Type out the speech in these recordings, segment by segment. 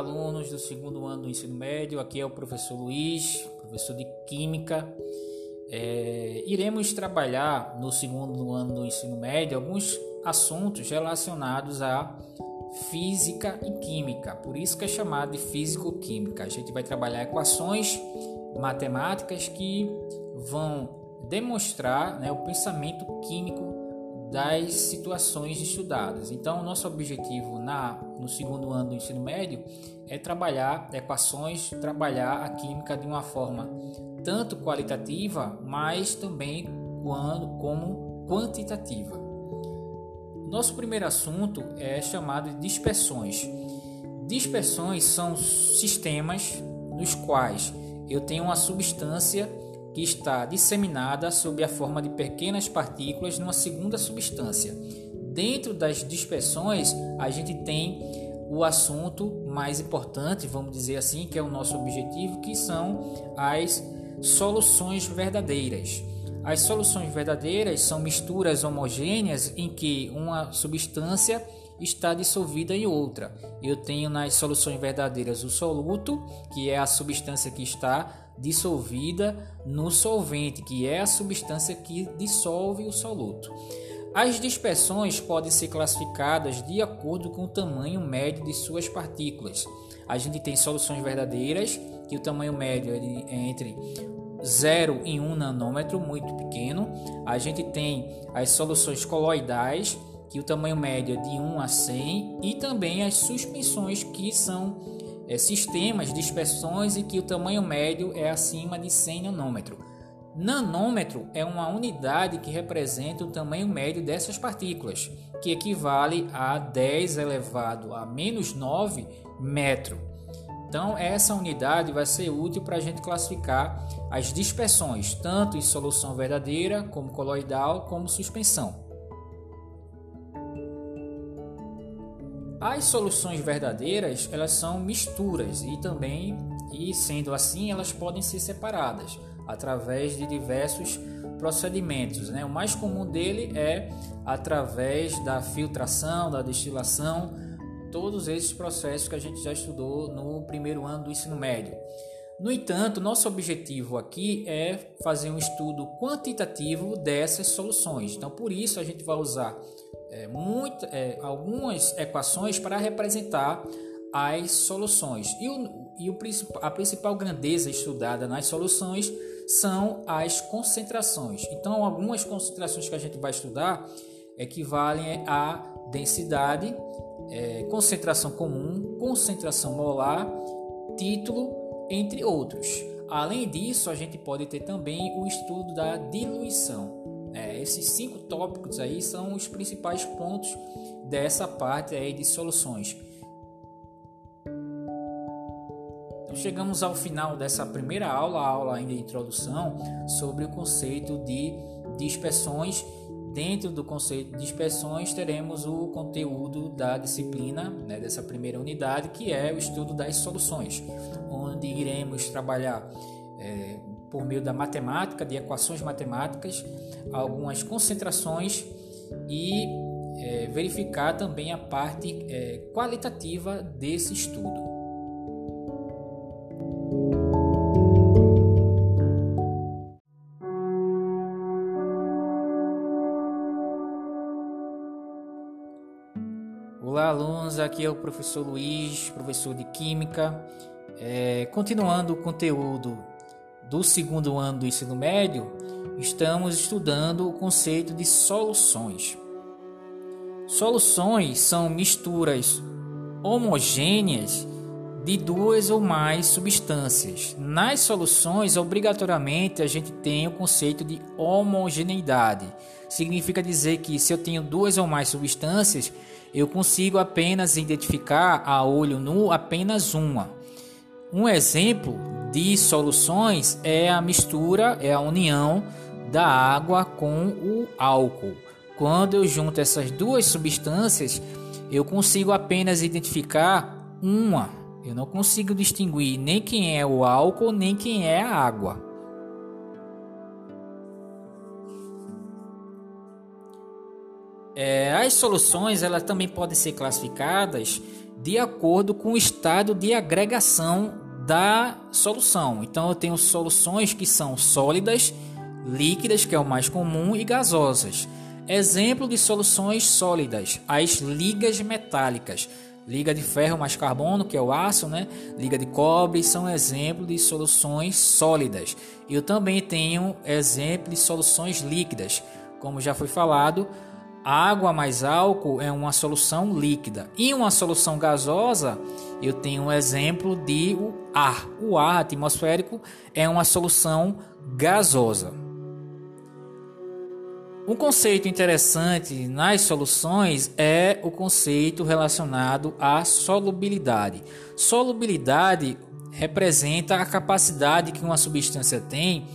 alunos do segundo ano do ensino médio. Aqui é o professor Luiz, professor de Química. É, iremos trabalhar no segundo ano do ensino médio alguns assuntos relacionados a física e química, por isso que é chamado de físico-química. A gente vai trabalhar equações matemáticas que vão demonstrar né, o pensamento químico das situações estudadas. Então, nosso objetivo na, no segundo ano do ensino médio é trabalhar equações, trabalhar a química de uma forma tanto qualitativa, mas também quando, como quantitativa. Nosso primeiro assunto é chamado de dispersões. Dispersões são sistemas nos quais eu tenho uma substância que está disseminada sob a forma de pequenas partículas numa segunda substância. Dentro das dispersões, a gente tem o assunto mais importante, vamos dizer assim, que é o nosso objetivo, que são as soluções verdadeiras. As soluções verdadeiras são misturas homogêneas em que uma substância está dissolvida em outra. Eu tenho nas soluções verdadeiras o soluto, que é a substância que está dissolvida no solvente, que é a substância que dissolve o soluto. As dispersões podem ser classificadas de acordo com o tamanho médio de suas partículas. A gente tem soluções verdadeiras, que o tamanho médio é entre 0 e 1 nanômetro, muito pequeno. A gente tem as soluções coloidais, que o tamanho médio é de 1 a 100, e também as suspensões, que são é, sistemas de dispersões e que o tamanho médio é acima de 100 nanômetro. Nanômetro é uma unidade que representa o tamanho médio dessas partículas, que equivale a 10 elevado a menos 9 metro. Então, essa unidade vai ser útil para a gente classificar as dispersões, tanto em solução verdadeira, como coloidal, como suspensão. As soluções verdadeiras, elas são misturas e também, e sendo assim, elas podem ser separadas através de diversos procedimentos. Né? O mais comum dele é através da filtração, da destilação, todos esses processos que a gente já estudou no primeiro ano do ensino médio. No entanto, nosso objetivo aqui é fazer um estudo quantitativo dessas soluções. Então, por isso, a gente vai usar é, muito, é, algumas equações para representar as soluções. E, o, e o, a principal grandeza estudada nas soluções são as concentrações. Então, algumas concentrações que a gente vai estudar equivalem a densidade, é, concentração comum, concentração molar, título, entre outros. Além disso, a gente pode ter também o estudo da diluição. É, esses cinco tópicos aí são os principais pontos dessa parte aí de soluções. Então chegamos ao final dessa primeira aula, aula ainda de introdução, sobre o conceito de dispersões. Dentro do conceito de dispersões teremos o conteúdo da disciplina, né, dessa primeira unidade, que é o estudo das soluções, onde iremos trabalhar é, por meio da matemática, de equações matemáticas, algumas concentrações e é, verificar também a parte é, qualitativa desse estudo. Olá, alunos. Aqui é o professor Luiz, professor de Química. É, continuando o conteúdo do segundo ano do ensino médio, estamos estudando o conceito de soluções. Soluções são misturas homogêneas de duas ou mais substâncias. Nas soluções, obrigatoriamente, a gente tem o conceito de homogeneidade. Significa dizer que se eu tenho duas ou mais substâncias, eu consigo apenas identificar a olho nu apenas uma. Um exemplo de soluções é a mistura, é a união da água com o álcool. Quando eu junto essas duas substâncias, eu consigo apenas identificar uma. Eu não consigo distinguir nem quem é o álcool nem quem é a água. É, as soluções elas também podem ser classificadas de acordo com o estado de agregação da solução. Então eu tenho soluções que são sólidas, líquidas, que é o mais comum, e gasosas. Exemplo de soluções sólidas: as ligas metálicas. Liga de ferro mais carbono, que é o aço, né? Liga de cobre são exemplos de soluções sólidas. Eu também tenho exemplo de soluções líquidas. Como já foi falado, água mais álcool é uma solução líquida. E uma solução gasosa, eu tenho um exemplo de o ar. O ar atmosférico é uma solução gasosa. Um conceito interessante nas soluções é o conceito relacionado à solubilidade. Solubilidade representa a capacidade que uma substância tem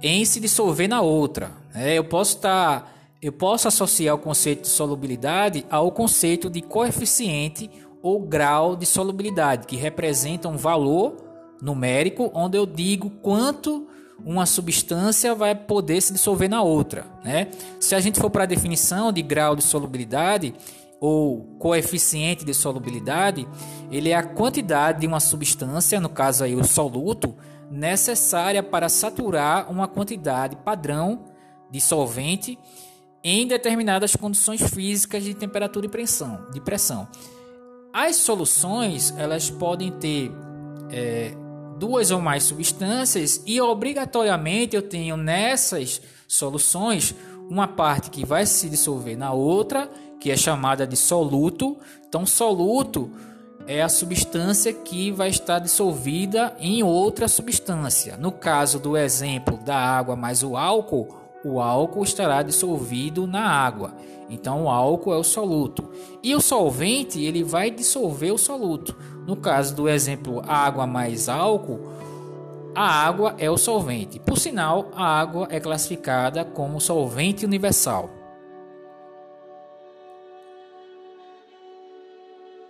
em se dissolver na outra. É, eu posso estar, tá, eu posso associar o conceito de solubilidade ao conceito de coeficiente ou grau de solubilidade, que representa um valor numérico onde eu digo quanto uma substância vai poder se dissolver na outra. Né? Se a gente for para a definição de grau de solubilidade ou coeficiente de solubilidade, ele é a quantidade de uma substância, no caso aí o soluto, necessária para saturar uma quantidade padrão de solvente em determinadas condições físicas de temperatura e pressão. De pressão. As soluções elas podem ter é, duas ou mais substâncias e obrigatoriamente eu tenho nessas soluções uma parte que vai se dissolver na outra, que é chamada de soluto. Então, soluto é a substância que vai estar dissolvida em outra substância. No caso do exemplo da água mais o álcool, o álcool estará dissolvido na água. Então o álcool é o soluto. E o solvente, ele vai dissolver o soluto. No caso do exemplo água mais álcool, a água é o solvente. Por sinal, a água é classificada como solvente universal.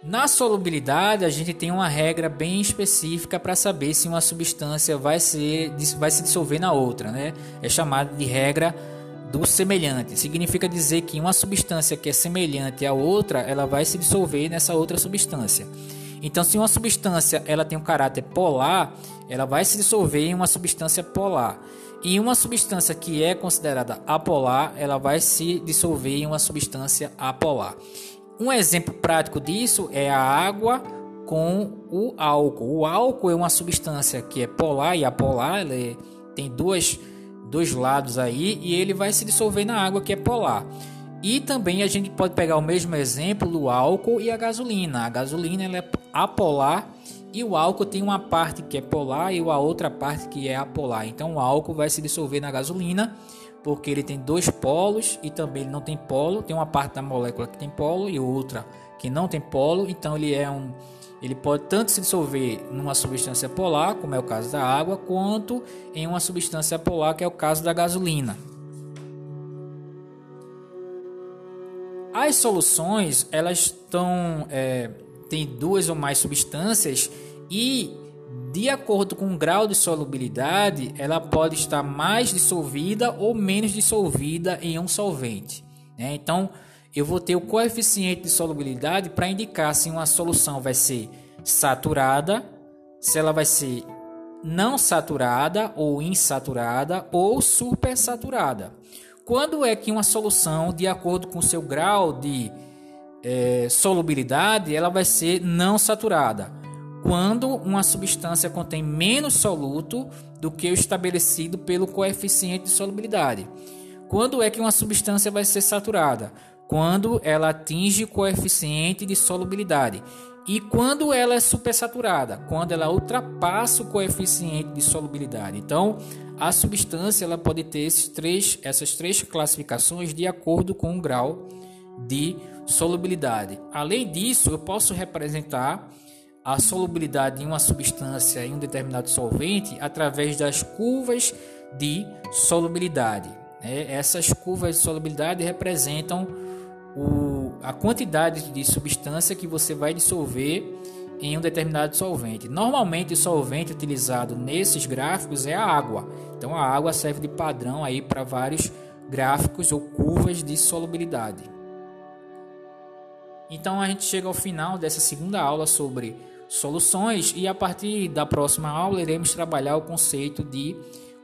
Na solubilidade, a gente tem uma regra bem específica para saber se uma substância vai, ser, vai se dissolver na outra. Né? É chamada de regra do semelhante. Significa dizer que uma substância que é semelhante à outra, ela vai se dissolver nessa outra substância. Então, se uma substância ela tem um caráter polar, ela vai se dissolver em uma substância polar. E uma substância que é considerada apolar, ela vai se dissolver em uma substância apolar. Um exemplo prático disso é a água com o álcool. O álcool é uma substância que é polar e apolar, ele tem duas, dois lados aí e ele vai se dissolver na água que é polar. E também a gente pode pegar o mesmo exemplo do álcool e a gasolina. A gasolina ela é apolar e o álcool tem uma parte que é polar e a outra parte que é apolar. Então o álcool vai se dissolver na gasolina porque ele tem dois polos e também ele não tem polo. Tem uma parte da molécula que tem polo e outra que não tem polo. Então ele é um, ele pode tanto se dissolver numa substância polar, como é o caso da água, quanto em uma substância polar, que é o caso da gasolina. As soluções elas estão é, tem duas ou mais substâncias e de acordo com o grau de solubilidade, ela pode estar mais dissolvida ou menos dissolvida em um solvente. Né? Então, eu vou ter o coeficiente de solubilidade para indicar se uma solução vai ser saturada, se ela vai ser não saturada ou insaturada ou supersaturada. Quando é que uma solução, de acordo com o seu grau de é, solubilidade, ela vai ser não saturada? Quando uma substância contém menos soluto do que o estabelecido pelo coeficiente de solubilidade. Quando é que uma substância vai ser saturada? Quando ela atinge o coeficiente de solubilidade. E quando ela é supersaturada? Quando ela ultrapassa o coeficiente de solubilidade. Então, a substância ela pode ter esses três, essas três classificações de acordo com o grau de solubilidade. Além disso, eu posso representar a solubilidade de uma substância em um determinado solvente através das curvas de solubilidade. Né? Essas curvas de solubilidade representam a quantidade de substância que você vai dissolver em um determinado solvente. Normalmente o solvente utilizado nesses gráficos é a água. Então a água serve de padrão aí para vários gráficos ou curvas de solubilidade. Então a gente chega ao final dessa segunda aula sobre soluções e a partir da próxima aula iremos trabalhar o conceito de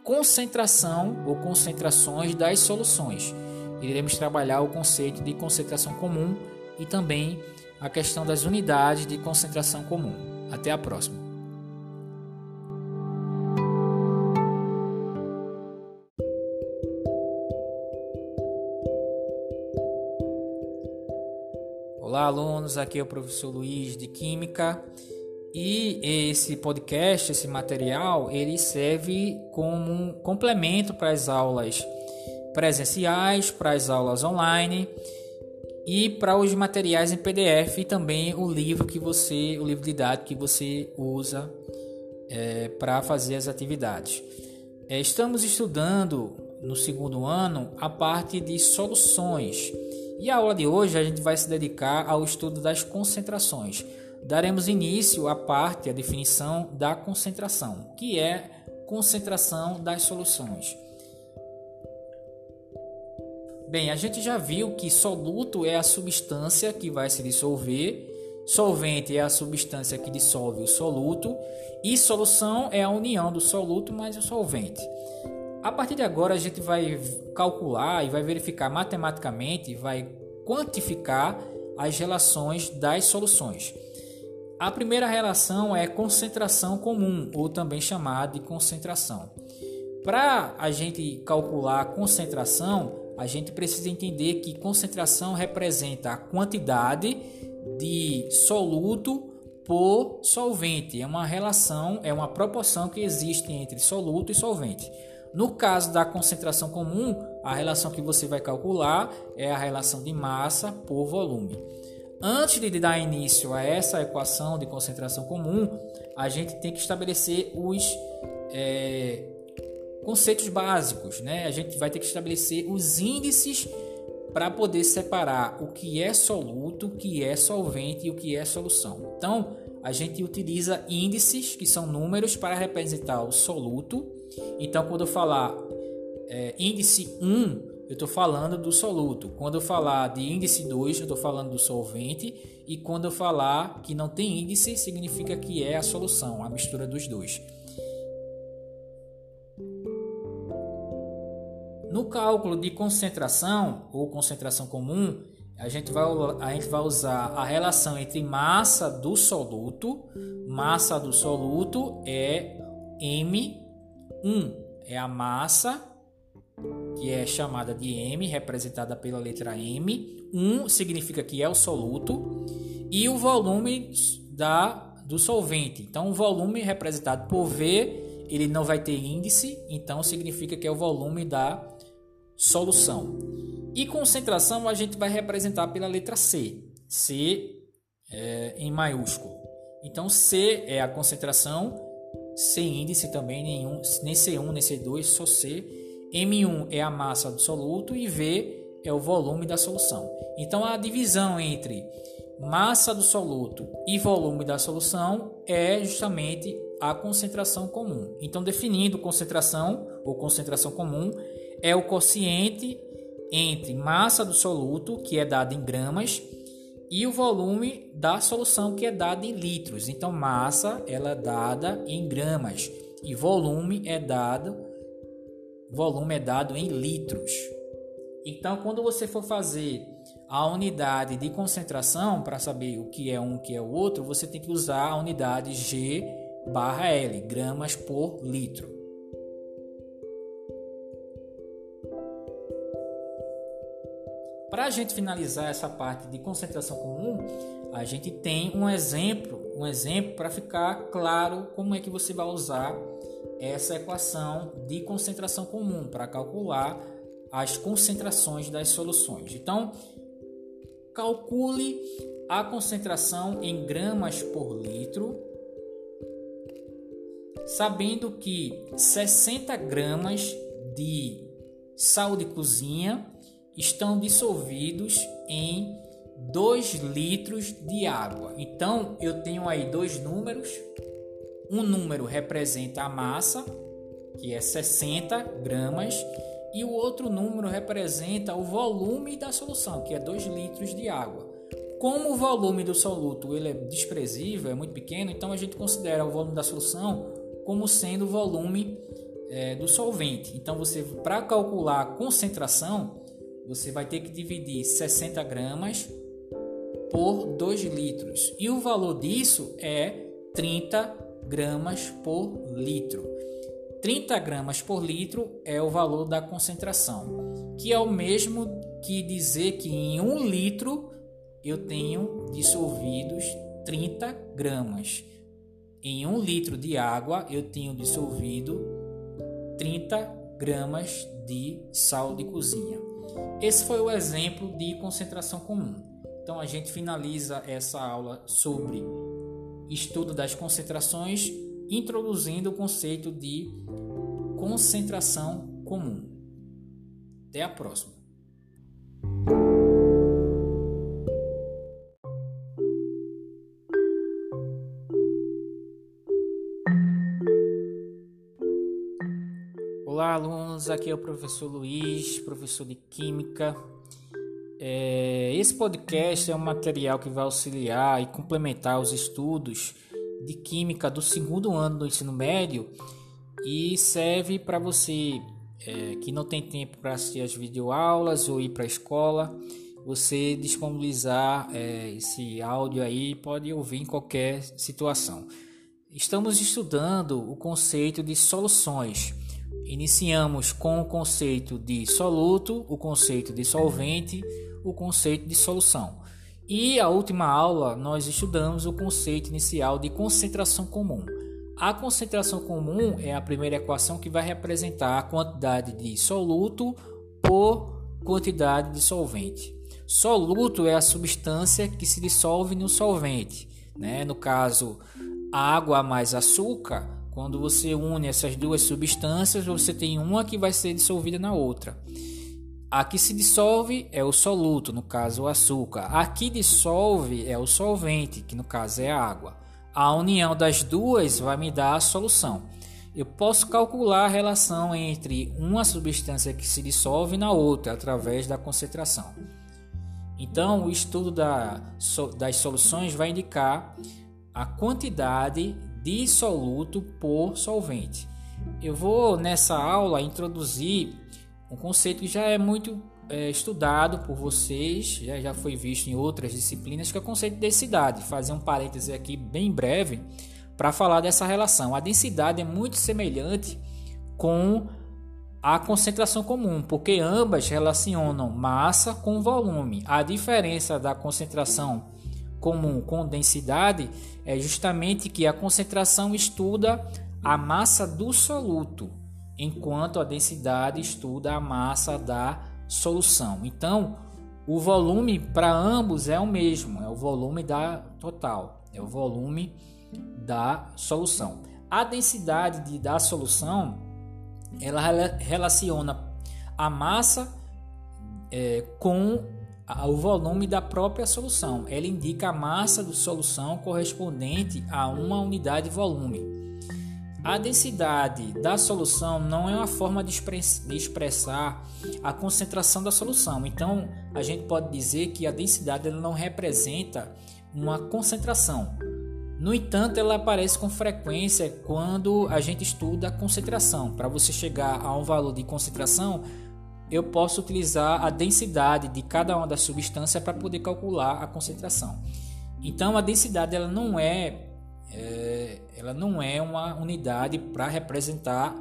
concentração ou concentrações das soluções. Iremos trabalhar o conceito de concentração comum e também a questão das unidades de concentração comum. Até a próxima. Olá, alunos. Aqui é o professor Luiz de Química. E esse podcast, esse material, ele serve como um complemento para as aulas presenciais, para as aulas online e para os materiais em PDF e também o livro que você, o livro didático que você usa é, para fazer as atividades. É, estamos estudando no segundo ano a parte de soluções e a aula de hoje a gente vai se dedicar ao estudo das concentrações. Daremos início à parte, a definição da concentração, que é concentração das soluções. Bem, a gente já viu que soluto é a substância que vai se dissolver, solvente é a substância que dissolve o soluto e solução é a união do soluto mais o solvente. A partir de agora a gente vai calcular e vai verificar matematicamente, vai quantificar as relações das soluções. A primeira relação é concentração comum, ou também chamada de concentração. Para a gente calcular a concentração, a gente precisa entender que concentração representa a quantidade de soluto por solvente. É uma relação, é uma proporção que existe entre soluto e solvente. No caso da concentração comum, a relação que você vai calcular é a relação de massa por volume. Antes de dar início a essa equação de concentração comum, a gente tem que estabelecer os é, conceitos básicos. Né? A gente vai ter que estabelecer os índices para poder separar o que é soluto, o que é solvente e o que é solução. Então, a gente utiliza índices, que são números, para representar o soluto. Então, quando eu falar é, índice 1, eu estou falando do soluto. Quando eu falar de índice 2, eu estou falando do solvente. E quando eu falar que não tem índice, significa que é a solução, a mistura dos dois. No cálculo de concentração ou concentração comum, a gente vai, a gente vai usar a relação entre massa do soluto. Massa do soluto é M1, é a massa que é chamada de M, representada pela letra M. 1 significa que é o soluto e o volume da do solvente. Então, o volume representado por V, ele não vai ter índice, então significa que é o volume da solução. E concentração a gente vai representar pela letra C. C é, em maiúsculo. Então C é a concentração, sem índice também nenhum, nem C1 nem C2, só C. M1 é a massa do soluto e V é o volume da solução. Então a divisão entre massa do soluto e volume da solução é justamente a concentração comum. Então definindo concentração ou concentração comum é o quociente entre massa do soluto, que é dado em gramas, e o volume da solução, que é dado em litros. Então, massa ela é dada em gramas e volume é dado volume é dado em litros. Então, quando você for fazer a unidade de concentração para saber o que é um, o que é o outro, você tem que usar a unidade G barra L, gramas por litro. Para a gente finalizar essa parte de concentração comum, a gente tem um exemplo, um exemplo para ficar claro como é que você vai usar essa equação de concentração comum para calcular as concentrações das soluções. Então, calcule a concentração em gramas por litro, sabendo que 60 gramas de sal de cozinha estão dissolvidos em 2 litros de água. Então eu tenho aí dois números. Um número representa a massa, que é 60 gramas, e o outro número representa o volume da solução, que é 2 litros de água. Como o volume do soluto ele é desprezível, é muito pequeno, então a gente considera o volume da solução como sendo o volume é, do solvente. Então você, para calcular a concentração, você vai ter que dividir 60 gramas por 2 litros. E o valor disso é 30 gramas por litro. 30 gramas por litro é o valor da concentração, que é o mesmo que dizer que em um litro eu tenho dissolvidos 30 gramas. Em um litro de água eu tenho dissolvido 30 gramas de sal de cozinha. Esse foi o exemplo de concentração comum. Então a gente finaliza essa aula sobre estudo das concentrações, introduzindo o conceito de concentração comum. Até a próxima. Alunos. Aqui é o professor Luiz, professor de Química. É, esse podcast é um material que vai auxiliar e complementar os estudos de Química do segundo ano do ensino médio e serve para você é, que não tem tempo para assistir as videoaulas ou ir para a escola, você disponibilizar é, esse áudio aí pode ouvir em qualquer situação. Estamos estudando o conceito de soluções. Iniciamos com o conceito de soluto, o conceito de solvente, o conceito de solução. E a última aula nós estudamos o conceito inicial de concentração comum. A concentração comum é a primeira equação que vai representar a quantidade de soluto por quantidade de solvente. Soluto é a substância que se dissolve no solvente. Né? No caso, água mais açúcar, quando você une essas duas substâncias, você tem uma que vai ser dissolvida na outra. A que se dissolve é o soluto, no caso o açúcar. A que dissolve é o solvente, que no caso é a água. A união das duas vai me dar a solução. Eu posso calcular a relação entre uma substância que se dissolve na outra através da concentração. Então, o estudo da, das soluções vai indicar a quantidade de soluto por solvente. Eu vou nessa aula introduzir um conceito que já é muito é, estudado por vocês, já, já foi visto em outras disciplinas, que é o conceito de densidade. Fazer um parêntese aqui bem breve para falar dessa relação. A densidade é muito semelhante com a concentração comum, porque ambas relacionam massa com volume. A diferença da concentração comum com densidade é justamente que a concentração estuda a massa do soluto enquanto a densidade estuda a massa da solução. Então, o volume para ambos é o mesmo, é o volume da total, é o volume da solução. A densidade de, da solução ela relaciona a massa é, com o volume da própria solução. Ela indica a massa da solução correspondente a uma unidade de volume. A densidade da solução não é uma forma de expressar a concentração da solução. Então, a gente pode dizer que a densidade não representa uma concentração. No entanto, ela aparece com frequência quando a gente estuda a concentração. Para você chegar a um valor de concentração, eu posso utilizar a densidade de cada uma das substâncias para poder calcular a concentração. Então, a densidade ela não é é, ela não é uma unidade para representar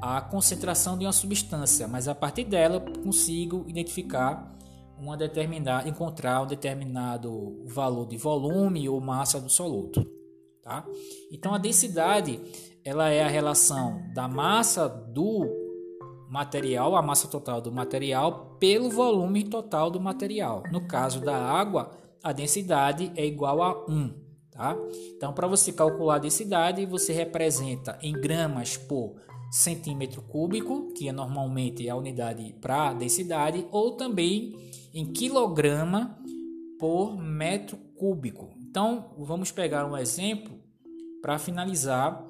a concentração de uma substância, mas a partir dela eu consigo identificar uma determinada, encontrar um determinado valor de volume ou massa do soluto, tá? Então a densidade ela é a relação da massa do material, a massa total do material pelo volume total do material. No caso da água, a densidade é igual a 1. Tá? Então, para você calcular a densidade, você representa em gramas por centímetro cúbico, que é normalmente a unidade para densidade, ou também em quilograma por metro cúbico. Então, vamos pegar um exemplo para finalizar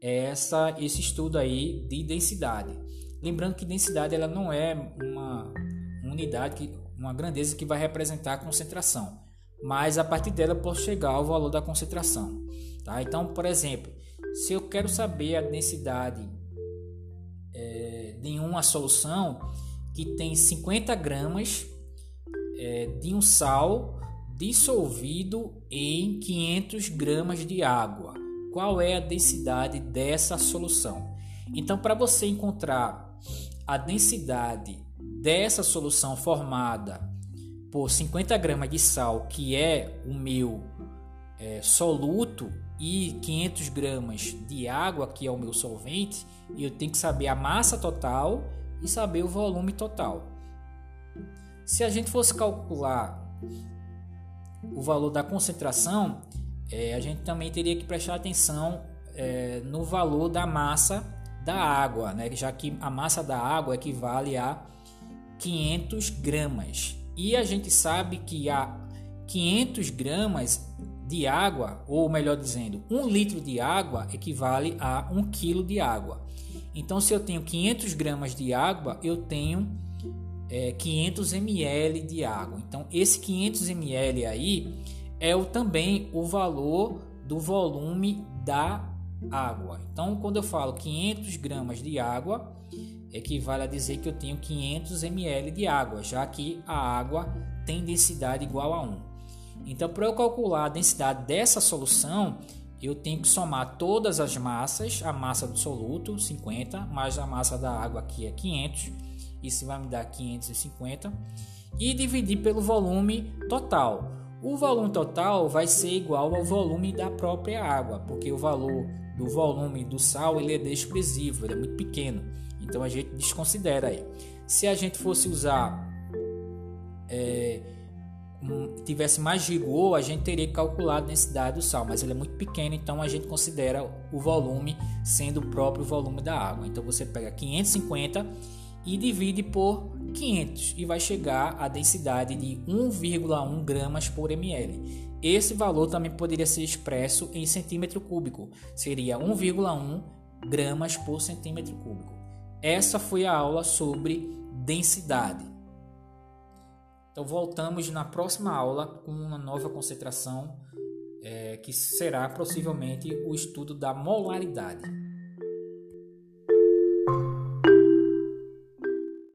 essa, esse estudo aí de densidade. Lembrando que densidade ela não é uma unidade, uma grandeza que vai representar a concentração mas a partir dela eu posso chegar ao valor da concentração. Tá? Então, por exemplo, se eu quero saber a densidade é, de uma solução que tem 50 gramas é, de um sal dissolvido em 500 gramas de água. Qual é a densidade dessa solução? Então, para você encontrar a densidade dessa solução formada por 50 gramas de sal, que é o meu é, soluto, e 500 gramas de água, que é o meu solvente, eu tenho que saber a massa total e saber o volume total. Se a gente fosse calcular o valor da concentração, é, a gente também teria que prestar atenção é, no valor da massa da água, né? já que a massa da água equivale a 500 gramas. E a gente sabe que a 500 gramas de água, ou melhor dizendo, um litro de água equivale a um quilo de água. Então, se eu tenho 500 gramas de água, eu tenho é, 500 ml de água. Então, esse 500 ml aí é o, também o valor do volume da água. Então, quando eu falo 500 gramas de água, equivale a dizer que eu tenho 500 ml de água, já que a água tem densidade igual a 1. Então, para eu calcular a densidade dessa solução, eu tenho que somar todas as massas, a massa do soluto, 50, mais a massa da água, que é 500, isso vai me dar 550, e dividir pelo volume total. O volume total vai ser igual ao volume da própria água, porque o valor do volume do sal ele é desprezível, ele é muito pequeno, então a gente desconsidera aí. Se a gente fosse usar é, tivesse mais rigor, a gente teria que calcular a densidade do sal, mas ele é muito pequeno, então a gente considera o volume sendo o próprio volume da água. Então você pega 550 e divide por 500 e vai chegar à densidade de 1,1 gramas por ml. Esse valor também poderia ser expresso em centímetro cúbico, seria 1,1 gramas por centímetro cúbico. Essa foi a aula sobre densidade. Então voltamos na próxima aula com uma nova concentração é, que será possivelmente o estudo da molaridade.